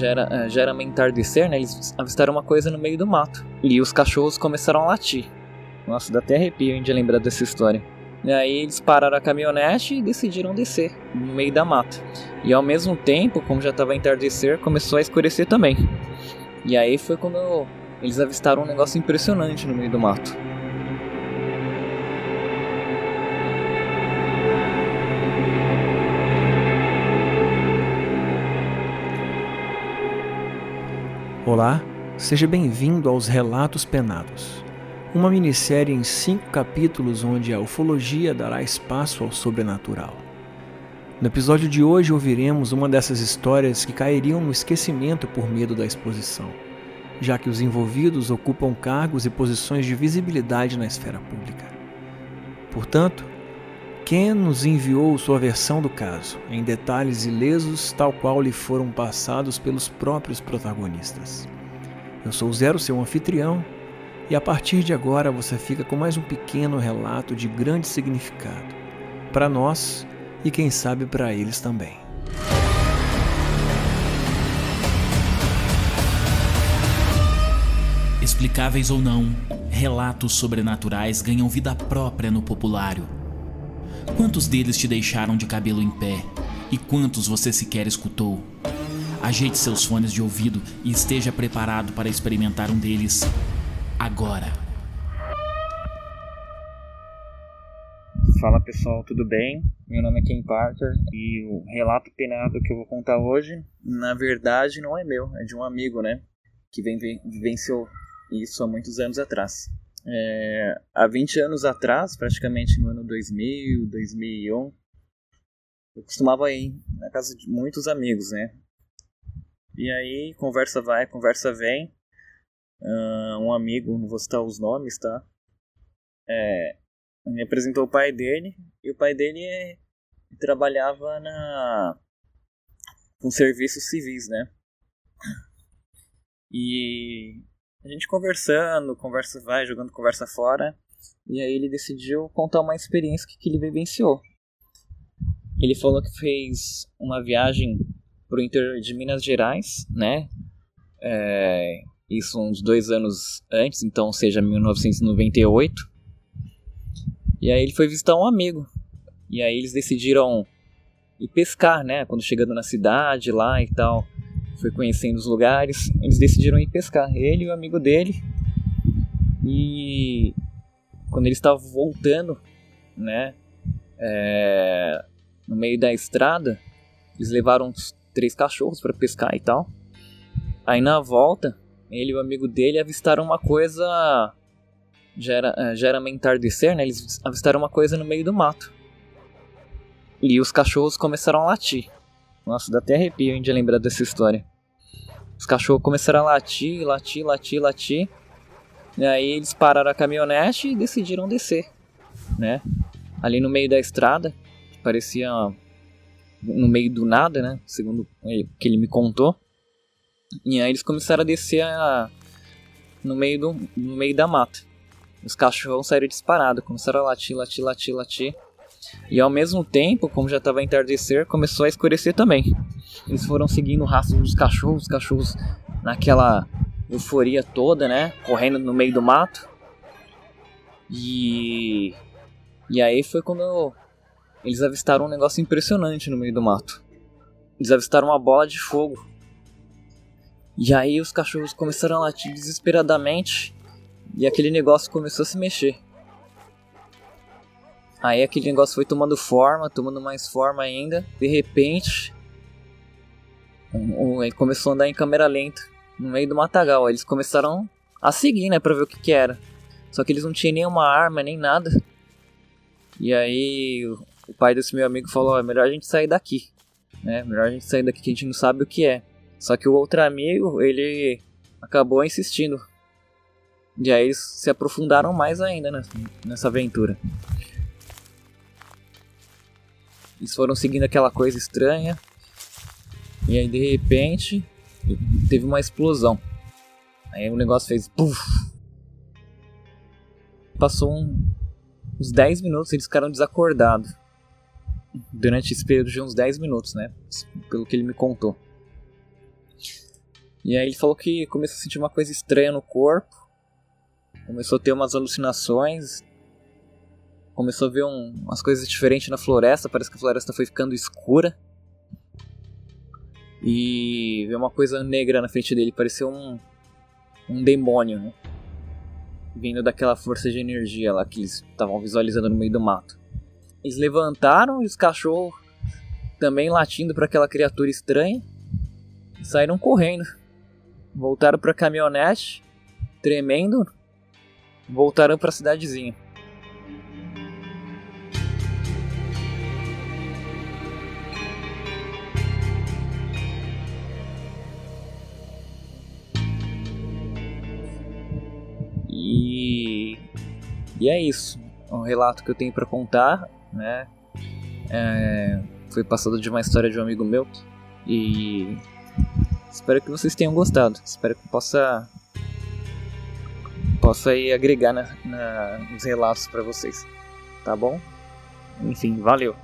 já era, eh, entardecer, né? Eles avistaram uma coisa no meio do mato. E os cachorros começaram a latir. Nossa, dá até arrepio de lembrar dessa história. E aí eles pararam a caminhonete e decidiram descer no meio da mata. E ao mesmo tempo, como já estava entardecer, começou a escurecer também. E aí foi quando eles avistaram um negócio impressionante no meio do mato. Olá, seja bem-vindo aos Relatos Penados, uma minissérie em cinco capítulos onde a ufologia dará espaço ao sobrenatural. No episódio de hoje ouviremos uma dessas histórias que cairiam no esquecimento por medo da exposição, já que os envolvidos ocupam cargos e posições de visibilidade na esfera pública. Portanto, Ken nos enviou sua versão do caso, em detalhes ilesos, tal qual lhe foram passados pelos próprios protagonistas. Eu sou Zero, seu anfitrião, e a partir de agora você fica com mais um pequeno relato de grande significado, para nós e quem sabe para eles também. Explicáveis ou não, relatos sobrenaturais ganham vida própria no populário Quantos deles te deixaram de cabelo em pé? E quantos você sequer escutou? Ajeite seus fones de ouvido e esteja preparado para experimentar um deles agora. Fala pessoal, tudo bem? Meu nome é Ken Parker e o relato penado que eu vou contar hoje, na verdade, não é meu, é de um amigo, né? Que vivenciou isso há muitos anos atrás. É, há 20 anos atrás, praticamente no ano 2000, 2001, eu costumava ir na casa de muitos amigos, né? E aí, conversa vai, conversa vem. Uh, um amigo, não vou citar os nomes, tá? É, me apresentou o pai dele, e o pai dele é, trabalhava na com serviços civis, né? E a gente conversando, conversa vai, jogando conversa fora. E aí ele decidiu contar uma experiência que, ele vivenciou. Ele falou que fez uma viagem pro interior de Minas Gerais, né? É, isso uns dois anos antes, então seja 1998. E aí ele foi visitar um amigo. E aí eles decidiram ir pescar, né? Quando chegando na cidade lá e tal foi conhecendo os lugares, eles decidiram ir pescar, ele e o amigo dele. E quando eles estavam voltando, né, é, no meio da estrada, eles levaram uns três cachorros para pescar e tal. Aí na volta, ele e o amigo dele avistaram uma coisa. Já era, é, já era meio entardecer, né? Eles avistaram uma coisa no meio do mato. E os cachorros começaram a latir. Nossa, dá até arrepio hein, de lembrar dessa história. Os cachorros começaram a latir, latir, latir, latir. E aí eles pararam a caminhonete e decidiram descer, né? Ali no meio da estrada, parecia no meio do nada, né? Segundo o que ele me contou. E aí eles começaram a descer a... no, meio do... no meio da mata. Os cachorros saíram disparados, começaram a latir, latir, latir, latir. E ao mesmo tempo, como já estava entardecer, começou a escurecer também. Eles foram seguindo o rastro dos cachorros, os cachorros naquela euforia toda, né? Correndo no meio do mato. E. E aí foi quando eles avistaram um negócio impressionante no meio do mato. Eles avistaram uma bola de fogo. E aí os cachorros começaram a latir desesperadamente. E aquele negócio começou a se mexer. Aí aquele negócio foi tomando forma, tomando mais forma ainda. De repente, ele começou a andar em câmera lenta no meio do matagal. Eles começaram a seguir, né, pra ver o que, que era. Só que eles não tinham nenhuma arma, nem nada. E aí o pai desse meu amigo falou: é melhor a gente sair daqui, né? Melhor a gente sair daqui que a gente não sabe o que é. Só que o outro amigo, ele acabou insistindo. E aí eles se aprofundaram mais ainda nessa, nessa aventura. Eles foram seguindo aquela coisa estranha. E aí de repente teve uma explosão. Aí o negócio fez puff. Passou um, uns 10 minutos, eles ficaram desacordados. Durante esse período de uns 10 minutos, né? Pelo que ele me contou. E aí ele falou que começou a sentir uma coisa estranha no corpo, começou a ter umas alucinações, começou a ver um, umas coisas diferentes na floresta, parece que a floresta foi ficando escura. E viu uma coisa negra na frente dele, parecia um, um demônio, né? Vindo daquela força de energia lá que eles estavam visualizando no meio do mato. Eles levantaram e os cachorros também latindo para aquela criatura estranha saíram correndo. Voltaram para a caminhonete, tremendo, voltaram para a cidadezinha. E é isso. É um relato que eu tenho para contar, né? É, foi passado de uma história de um amigo meu e espero que vocês tenham gostado. Espero que possa possa aí agregar na, na, nos relatos para vocês, tá bom? Enfim, valeu.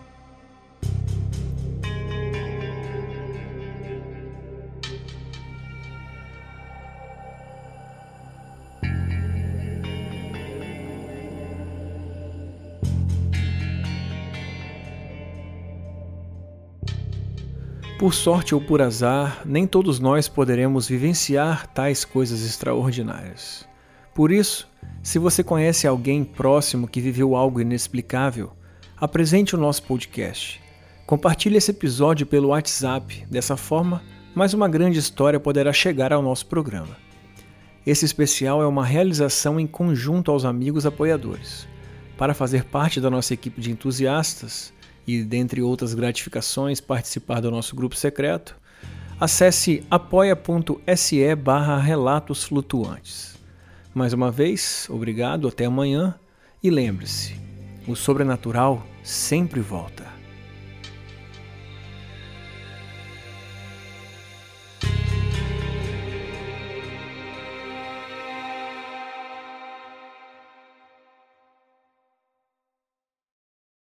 Por sorte ou por azar, nem todos nós poderemos vivenciar tais coisas extraordinárias. Por isso, se você conhece alguém próximo que viveu algo inexplicável, apresente o nosso podcast. Compartilhe esse episódio pelo WhatsApp, dessa forma, mais uma grande história poderá chegar ao nosso programa. Esse especial é uma realização em conjunto aos amigos apoiadores. Para fazer parte da nossa equipe de entusiastas, e, dentre outras gratificações, participar do nosso grupo secreto, acesse apoia.se barra relatos flutuantes. Mais uma vez, obrigado, até amanhã e lembre-se, o sobrenatural sempre volta.